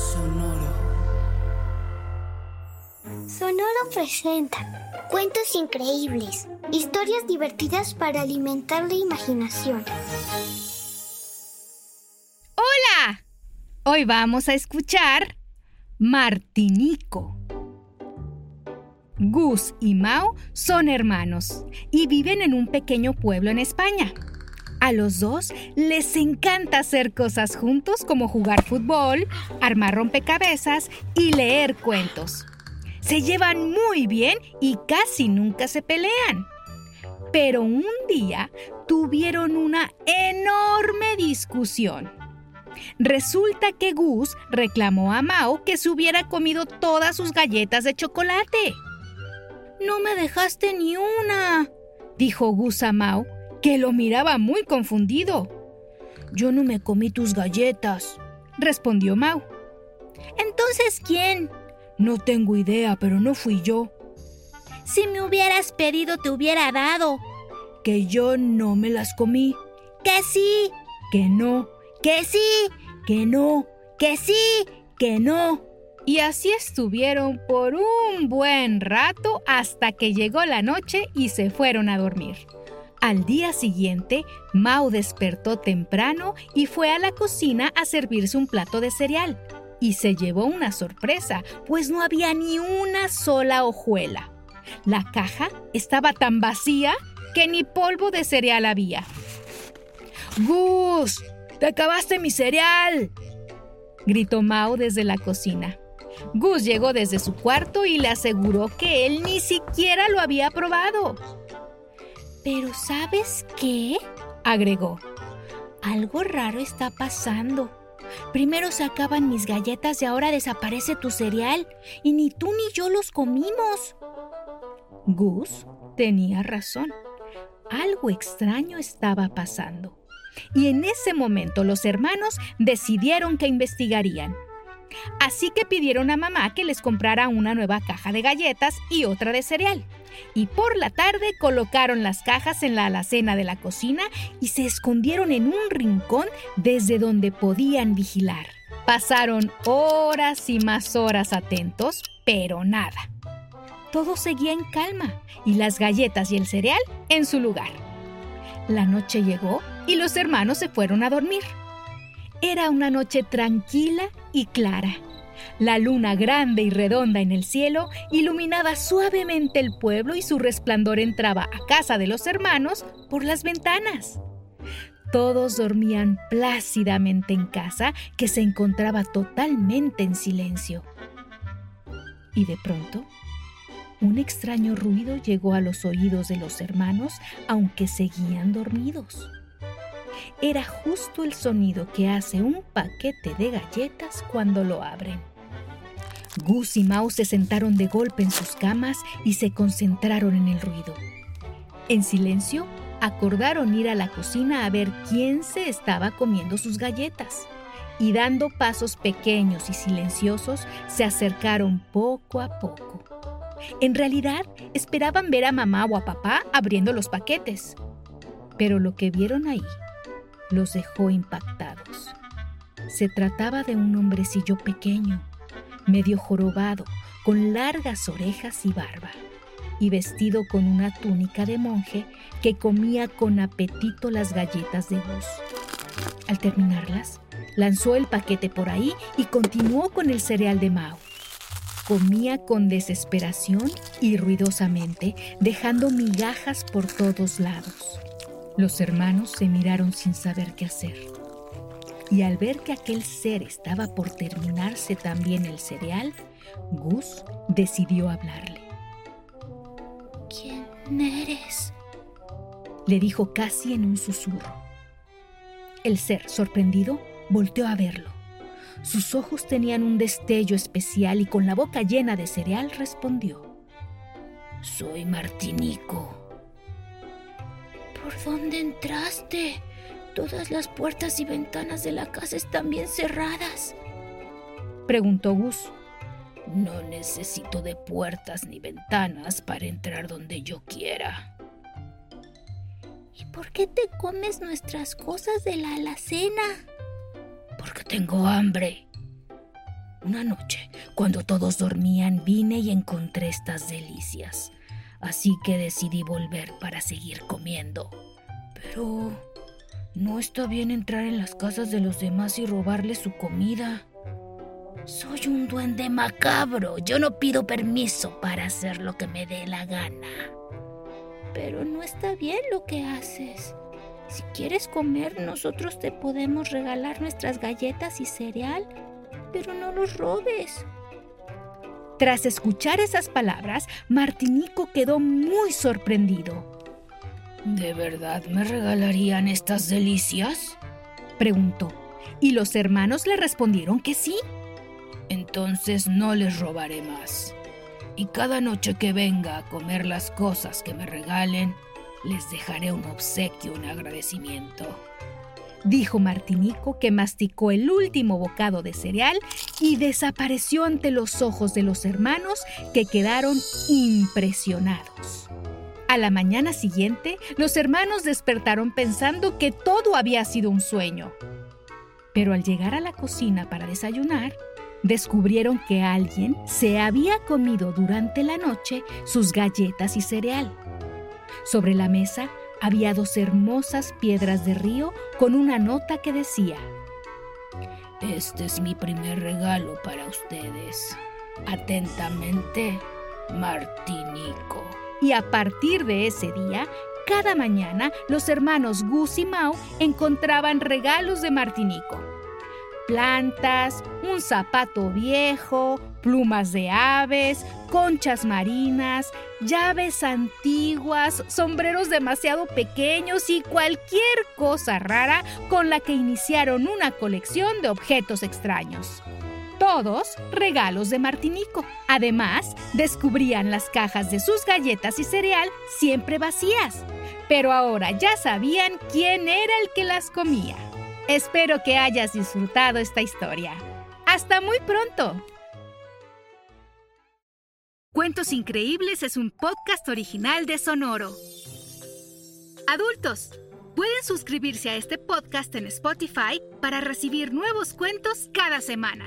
Sonoro. Sonoro presenta cuentos increíbles, historias divertidas para alimentar la imaginación. ¡Hola! Hoy vamos a escuchar Martinico. Gus y Mao son hermanos y viven en un pequeño pueblo en España. A los dos les encanta hacer cosas juntos como jugar fútbol, armar rompecabezas y leer cuentos. Se llevan muy bien y casi nunca se pelean. Pero un día tuvieron una enorme discusión. Resulta que Gus reclamó a Mao que se hubiera comido todas sus galletas de chocolate. No me dejaste ni una, dijo Gus a Mao que lo miraba muy confundido. Yo no me comí tus galletas, respondió Mau. Entonces, ¿quién? No tengo idea, pero no fui yo. Si me hubieras pedido, te hubiera dado. Que yo no me las comí. Que sí. Que no. Que sí. Que no. Que sí. Que no. Y así estuvieron por un buen rato hasta que llegó la noche y se fueron a dormir. Al día siguiente, Mao despertó temprano y fue a la cocina a servirse un plato de cereal. Y se llevó una sorpresa, pues no había ni una sola hojuela. La caja estaba tan vacía que ni polvo de cereal había. ¡Gus! ¡Te acabaste mi cereal! gritó Mao desde la cocina. Gus llegó desde su cuarto y le aseguró que él ni siquiera lo había probado. Pero ¿sabes qué? agregó. Algo raro está pasando. Primero se acaban mis galletas y ahora desaparece tu cereal, y ni tú ni yo los comimos. Gus tenía razón. Algo extraño estaba pasando. Y en ese momento los hermanos decidieron que investigarían. Así que pidieron a mamá que les comprara una nueva caja de galletas y otra de cereal. Y por la tarde colocaron las cajas en la alacena de la cocina y se escondieron en un rincón desde donde podían vigilar. Pasaron horas y más horas atentos, pero nada. Todo seguía en calma y las galletas y el cereal en su lugar. La noche llegó y los hermanos se fueron a dormir. Era una noche tranquila y clara. La luna grande y redonda en el cielo iluminaba suavemente el pueblo y su resplandor entraba a casa de los hermanos por las ventanas. Todos dormían plácidamente en casa que se encontraba totalmente en silencio. Y de pronto, un extraño ruido llegó a los oídos de los hermanos aunque seguían dormidos era justo el sonido que hace un paquete de galletas cuando lo abren. Gus y Mao se sentaron de golpe en sus camas y se concentraron en el ruido. En silencio, acordaron ir a la cocina a ver quién se estaba comiendo sus galletas. Y dando pasos pequeños y silenciosos, se acercaron poco a poco. En realidad, esperaban ver a mamá o a papá abriendo los paquetes. Pero lo que vieron ahí los dejó impactados. Se trataba de un hombrecillo pequeño, medio jorobado, con largas orejas y barba, y vestido con una túnica de monje que comía con apetito las galletas de Gus. Al terminarlas, lanzó el paquete por ahí y continuó con el cereal de Mao. Comía con desesperación y ruidosamente, dejando migajas por todos lados. Los hermanos se miraron sin saber qué hacer. Y al ver que aquel ser estaba por terminarse también el cereal, Gus decidió hablarle. ¿Quién eres? Le dijo casi en un susurro. El ser, sorprendido, volteó a verlo. Sus ojos tenían un destello especial y con la boca llena de cereal respondió. Soy Martinico. ¿Por dónde entraste? Todas las puertas y ventanas de la casa están bien cerradas. Preguntó Gus. No necesito de puertas ni ventanas para entrar donde yo quiera. ¿Y por qué te comes nuestras cosas de la alacena? Porque tengo hambre. Una noche, cuando todos dormían, vine y encontré estas delicias. Así que decidí volver para seguir comiendo. Pero no está bien entrar en las casas de los demás y robarles su comida. Soy un duende macabro. Yo no pido permiso para hacer lo que me dé la gana. Pero no está bien lo que haces. Si quieres comer, nosotros te podemos regalar nuestras galletas y cereal, pero no los robes. Tras escuchar esas palabras, Martinico quedó muy sorprendido. ¿De verdad me regalarían estas delicias? preguntó, y los hermanos le respondieron que sí. Entonces no les robaré más. Y cada noche que venga a comer las cosas que me regalen, les dejaré un obsequio, un agradecimiento. Dijo Martinico que masticó el último bocado de cereal y desapareció ante los ojos de los hermanos que quedaron impresionados. A la mañana siguiente, los hermanos despertaron pensando que todo había sido un sueño. Pero al llegar a la cocina para desayunar, descubrieron que alguien se había comido durante la noche sus galletas y cereal. Sobre la mesa había dos hermosas piedras de río con una nota que decía, Este es mi primer regalo para ustedes. Atentamente, Martinico. Y a partir de ese día, cada mañana los hermanos Gus y Mau encontraban regalos de Martinico plantas, un zapato viejo, plumas de aves, conchas marinas, llaves antiguas, sombreros demasiado pequeños y cualquier cosa rara con la que iniciaron una colección de objetos extraños. Todos regalos de Martinico. Además, descubrían las cajas de sus galletas y cereal siempre vacías. Pero ahora ya sabían quién era el que las comía. Espero que hayas disfrutado esta historia. Hasta muy pronto. Cuentos Increíbles es un podcast original de Sonoro. Adultos, pueden suscribirse a este podcast en Spotify para recibir nuevos cuentos cada semana.